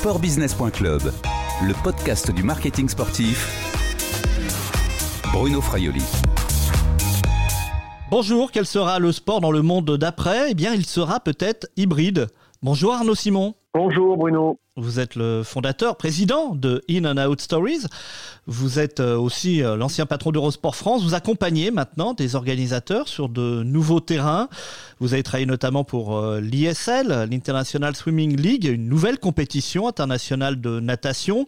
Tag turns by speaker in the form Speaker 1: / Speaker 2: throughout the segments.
Speaker 1: Sportbusiness.club, le podcast du marketing sportif. Bruno Fraioli.
Speaker 2: Bonjour, quel sera le sport dans le monde d'après? Eh bien, il sera peut-être hybride. Bonjour Arnaud Simon.
Speaker 3: Bonjour Bruno.
Speaker 2: Vous êtes le fondateur, président de In and Out Stories. Vous êtes euh, aussi euh, l'ancien patron d'Eurosport France. Vous accompagnez maintenant des organisateurs sur de nouveaux terrains. Vous avez travaillé notamment pour euh, l'ISL, l'International Swimming League, une nouvelle compétition internationale de natation.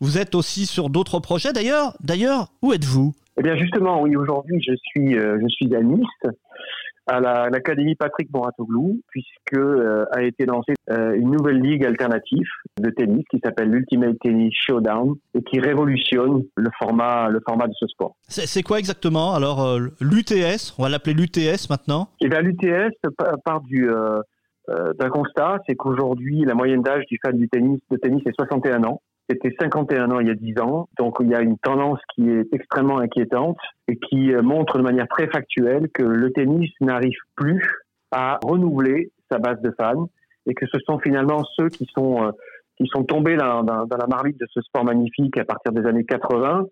Speaker 2: Vous êtes aussi sur d'autres projets. D'ailleurs, d'ailleurs, où êtes-vous?
Speaker 3: Eh bien justement, oui, aujourd'hui je suis je suis à Nice à l'Académie Patrick Moratoglou, puisque euh, a été lancée euh, une nouvelle ligue alternative de tennis qui s'appelle l'Ultimate Tennis Showdown et qui révolutionne le format, le format de ce sport.
Speaker 2: C'est quoi exactement? Alors euh, l'UTS, on va l'appeler l'UTS maintenant
Speaker 3: Eh bien l'UTS part du d'un constat, c'est qu'aujourd'hui la moyenne d'âge du fan du tennis de tennis est 61 ans. C'était 51 ans il y a 10 ans. Donc il y a une tendance qui est extrêmement inquiétante et qui euh, montre de manière très factuelle que le tennis n'arrive plus à renouveler sa base de fans et que ce sont finalement ceux qui sont euh, qui sont tombés dans, dans, dans la marmite de ce sport magnifique à partir des années 80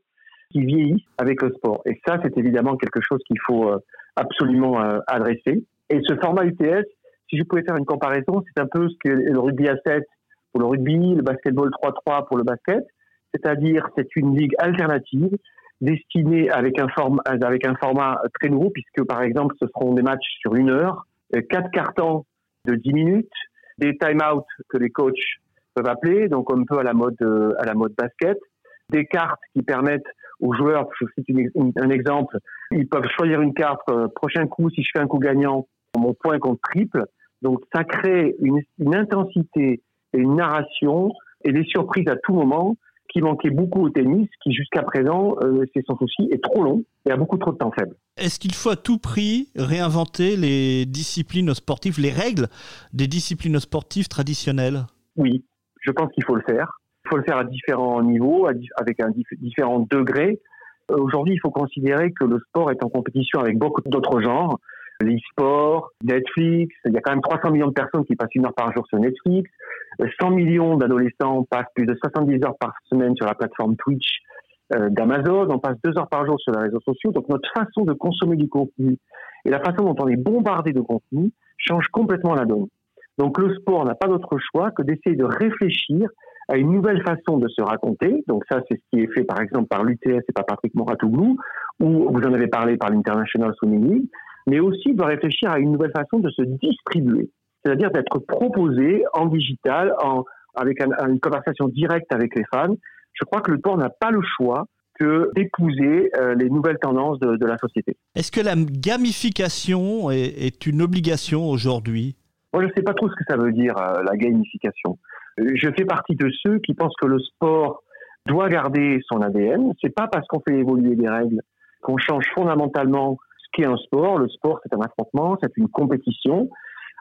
Speaker 3: qui vieillissent avec le sport. Et ça, c'est évidemment quelque chose qu'il faut euh, absolument adresser. Et ce format UTS, si je pouvais faire une comparaison, c'est un peu ce que le rugby à 7 pour le rugby, le basketball 3-3 pour le basket. C'est-à-dire, c'est une ligue alternative destinée avec un, format, avec un format très nouveau, puisque par exemple, ce seront des matchs sur une heure, euh, quatre cartons de 10 minutes, des time-out que les coachs peuvent appeler, donc un peu à la mode, euh, à la mode basket, des cartes qui permettent aux joueurs, je cite un exemple, ils peuvent choisir une carte, euh, prochain coup, si je fais un coup gagnant, mon point compte triple. Donc ça crée une, une intensité et une narration et des surprises à tout moment qui manquait beaucoup au tennis, qui jusqu'à présent, euh, c'est son souci, est trop long et a beaucoup trop de temps faible.
Speaker 2: Est-ce qu'il faut à tout prix réinventer les disciplines sportives, les règles des disciplines sportives traditionnelles?
Speaker 3: Oui, je pense qu'il faut le faire. Il faut le faire à différents niveaux, avec un différents degrés. Euh, aujourd'hui, il faut considérer que le sport est en compétition avec beaucoup d'autres genres l'e-sport, Netflix. Il y a quand même 300 millions de personnes qui passent une heure par jour sur Netflix. 100 millions d'adolescents passent plus de 70 heures par semaine sur la plateforme Twitch euh, d'Amazon. On passe deux heures par jour sur les réseaux sociaux. Donc notre façon de consommer du contenu et la façon dont on est bombardé de contenu change complètement la donne. Donc le sport n'a pas d'autre choix que d'essayer de réfléchir à une nouvelle façon de se raconter. Donc ça, c'est ce qui est fait par exemple par l'UTS et par Patrick Moratoglou, ou vous en avez parlé par l'International Swimming League mais aussi de réfléchir à une nouvelle façon de se distribuer, c'est-à-dire d'être proposé en digital, en, avec une conversation directe avec les fans. Je crois que le sport n'a pas le choix que d'épouser euh, les nouvelles tendances de, de la société.
Speaker 2: Est-ce que la gamification est, est une obligation aujourd'hui?
Speaker 3: Moi, je ne sais pas trop ce que ça veut dire, euh, la gamification. Je fais partie de ceux qui pensent que le sport doit garder son ADN. C'est pas parce qu'on fait évoluer des règles qu'on change fondamentalement qu'est un sport. Le sport, c'est un affrontement, c'est une compétition.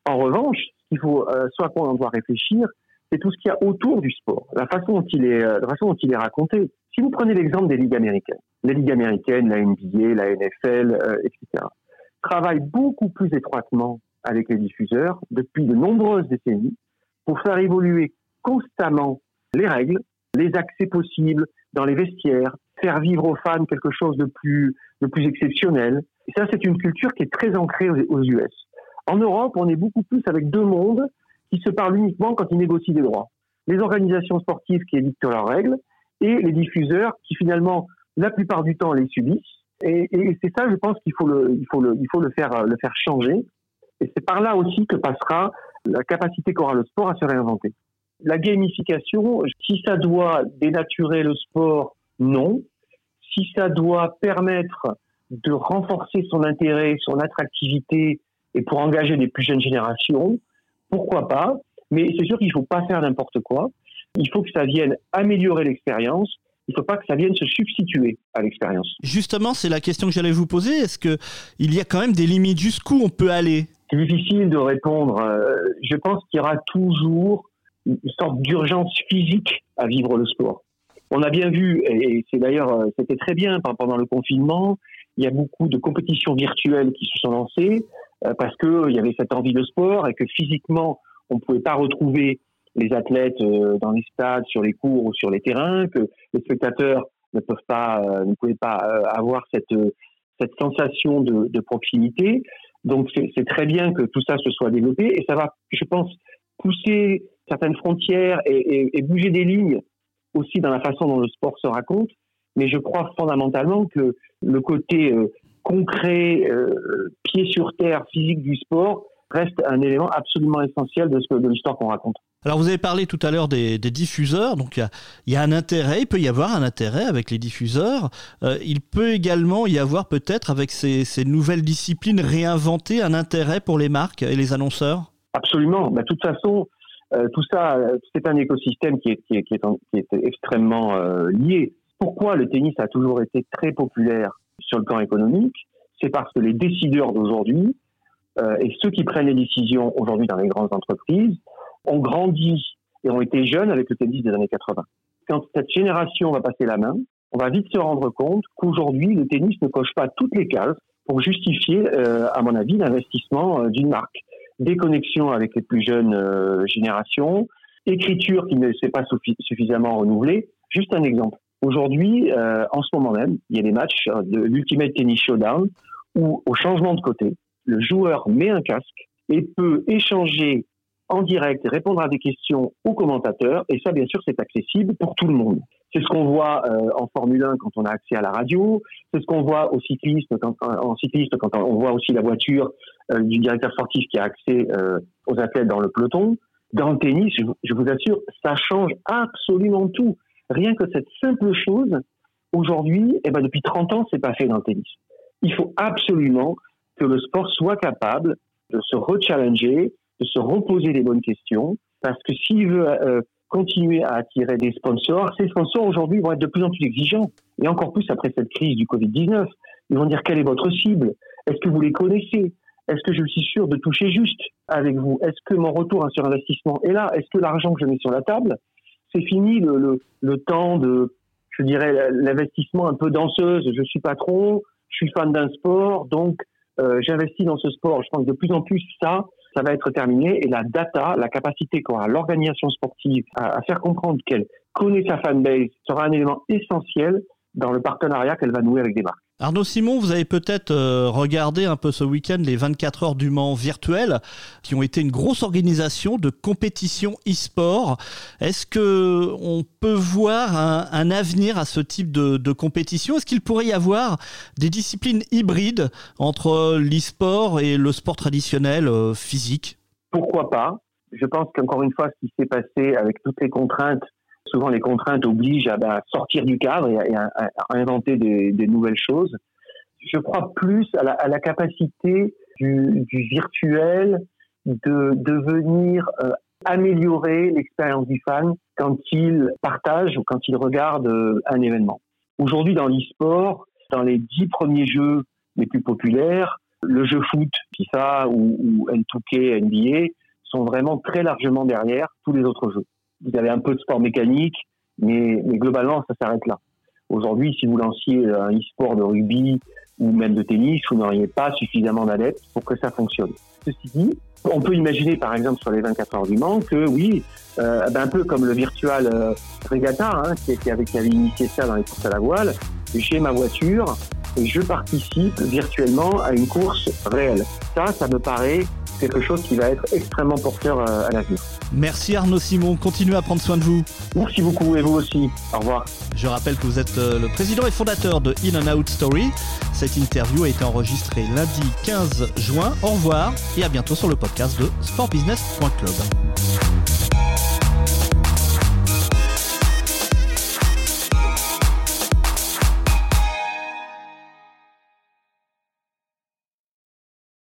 Speaker 3: En revanche, il faut, euh, soit quoi on doit réfléchir, c'est tout ce qu'il y a autour du sport, la façon dont il est, euh, la façon dont il est raconté. Si vous prenez l'exemple des ligues américaines, les ligues américaines, la NBA, la NFL, euh, etc., travaillent beaucoup plus étroitement avec les diffuseurs depuis de nombreuses décennies pour faire évoluer constamment les règles, les accès possibles dans les vestiaires, faire vivre aux fans quelque chose de plus, de plus exceptionnel, et ça, c'est une culture qui est très ancrée aux US. En Europe, on est beaucoup plus avec deux mondes qui se parlent uniquement quand ils négocient des droits. Les organisations sportives qui édictent leurs règles et les diffuseurs qui finalement, la plupart du temps, les subissent. Et, c'est ça, je pense qu'il faut le, il faut le, il faut le faire, le faire changer. Et c'est par là aussi que passera la capacité qu'aura le sport à se réinventer. La gamification, si ça doit dénaturer le sport, non. Si ça doit permettre de renforcer son intérêt, son attractivité et pour engager les plus jeunes générations, pourquoi pas Mais c'est sûr qu'il ne faut pas faire n'importe quoi. Il faut que ça vienne améliorer l'expérience. Il ne faut pas que ça vienne se substituer à l'expérience.
Speaker 2: Justement, c'est la question que j'allais vous poser. Est-ce qu'il y a quand même des limites jusqu'où on peut aller?
Speaker 3: C'est difficile de répondre. Euh, je pense qu'il y aura toujours une sorte d'urgence physique à vivre le sport. On a bien vu, et c'est d'ailleurs, euh, c'était très bien pendant le confinement, il y a beaucoup de compétitions virtuelles qui se sont lancées euh, parce qu'il y avait cette envie de sport et que physiquement, on ne pouvait pas retrouver les athlètes dans les stades, sur les cours ou sur les terrains, que les spectateurs ne peuvent pas, ne pouvaient pas avoir cette sensation de, proximité. Donc c'est très bien que tout ça se soit développé et ça va, je pense, pousser certaines frontières et, bouger des lignes aussi dans la façon dont le sport se raconte. Mais je crois fondamentalement que le côté euh, concret, euh, pied sur terre, physique du sport reste un élément absolument essentiel de, ce, de l'histoire qu'on raconte.
Speaker 2: Alors vous avez parlé tout à l'heure des, des, diffuseurs, donc il y, y a, un intérêt, il peut y avoir un intérêt avec les diffuseurs. Euh, il peut également y avoir peut-être avec ces, ces, nouvelles disciplines réinventées un intérêt pour les marques et les annonceurs?
Speaker 3: Absolument. De toute façon, euh, tout ça, c'est un écosystème qui est, qui est, qui est, qui est extrêmement euh, lié. Pourquoi le tennis a toujours été très populaire sur le plan économique C'est parce que les décideurs d'aujourd'hui euh, et ceux qui prennent les décisions aujourd'hui dans les grandes entreprises ont grandi et ont été jeunes avec le tennis des années 80. Quand cette génération va passer la main, on va vite se rendre compte qu'aujourd'hui, le tennis ne coche pas toutes les cases pour justifier, euh, à mon avis, l'investissement euh, d'une marque déconnexion avec les plus jeunes générations, écriture qui ne s'est pas suffisamment renouvelée. Juste un exemple. Aujourd'hui, euh, en ce moment même, il y a des matchs de l'Ultimate Tennis Showdown où, au changement de côté, le joueur met un casque et peut échanger en direct, répondre à des questions aux commentateurs, et ça, bien sûr, c'est accessible pour tout le monde. C'est ce qu'on voit euh, en Formule 1 quand on a accès à la radio, c'est ce qu'on voit au cycliste quand, en cycliste quand on voit aussi la voiture euh, du directeur sportif qui a accès euh, aux athlètes dans le peloton. Dans le tennis, je, vous assure, ça change absolument tout. Rien que cette simple chose, aujourd'hui, eh ben depuis 30 ans, c'est pas fait dans le tennis. Il faut absolument que le sport soit capable de se rechallenger, de se reposer les bonnes questions, parce que s'il veut euh, continuer à attirer des sponsors, ces sponsors aujourd'hui vont être de plus en plus exigeants, et encore plus après cette crise du Covid-19. Ils vont dire quelle est votre cible? Est-ce que vous les connaissez? Est-ce que je suis sûr de toucher juste avec vous? Est-ce que mon retour sur investissement est là? Est-ce que l'argent que je mets sur la table, c'est fini le, le, le, temps de, je dirais, l'investissement un peu danseuse Je suis patron, je suis fan d'un sport, donc euh, j'investis dans ce sport. Je pense que de plus en plus ça, ça va être terminé et la data, la capacité qu'aura l'organisation sportive à, à, faire comprendre qu'elle connaît sa fanbase sera un élément essentiel dans le partenariat qu'elle va nouer avec des marques.
Speaker 2: Arnaud Simon, vous avez peut-être euh, regardé un peu ce week-end les 24 heures du Mans virtuelles, qui ont été une grosse organisation de compétition e-sport. Est-ce que on peut voir un, avenir à ce type de, de compétition? Est-ce qu'il pourrait y avoir des disciplines hybrides entre l'e-sport et le sport traditionnel euh, physique?
Speaker 3: Pourquoi pas? Je pense qu'encore une fois, ce qui s'est passé avec toutes les contraintes souvent les contraintes obligent à, bah, sortir du cadre et à, inventer des, nouvelles choses. Je crois plus à la, capacité du, virtuel de, de venir euh, améliorer l'expérience du fan quand il partage ou quand il regarde euh, un événement. Aujourd'hui, dans l'e-sport, dans les dix premiers jeux les plus populaires, le jeu foot, FIFA ou, ou N2K, NBA, sont vraiment très largement derrière tous les autres jeux vous avez un peu de sport mécanique, mais, globalement, ça s'arrête là. Aujourd'hui, si vous lanciez un e-sport de rugby ou même de tennis, vous n'auriez pas suffisamment d'adeptes pour que ça fonctionne. Ceci dit, on peut imaginer, par exemple, sur les 24 heures du Mans, que oui, euh, ben un peu comme le virtual euh, regatta, hein, qui, qui, avait, qui avait initié ça dans les courses à la voile, j'ai ma voiture et je participe virtuellement à une course réelle. Ça, ça me paraît quelque chose qui va être extrêmement porteur euh, à l'avenir.
Speaker 2: Merci Arnaud Simon, continuez à prendre soin de vous.
Speaker 3: Merci beaucoup et vous aussi. Au revoir.
Speaker 2: Je rappelle que vous êtes euh, le président et fondateur de In and Out Story. Cette interview a été enregistrée lundi 15 juin. Au revoir et à bientôt sur le podcast de sportbusiness.club.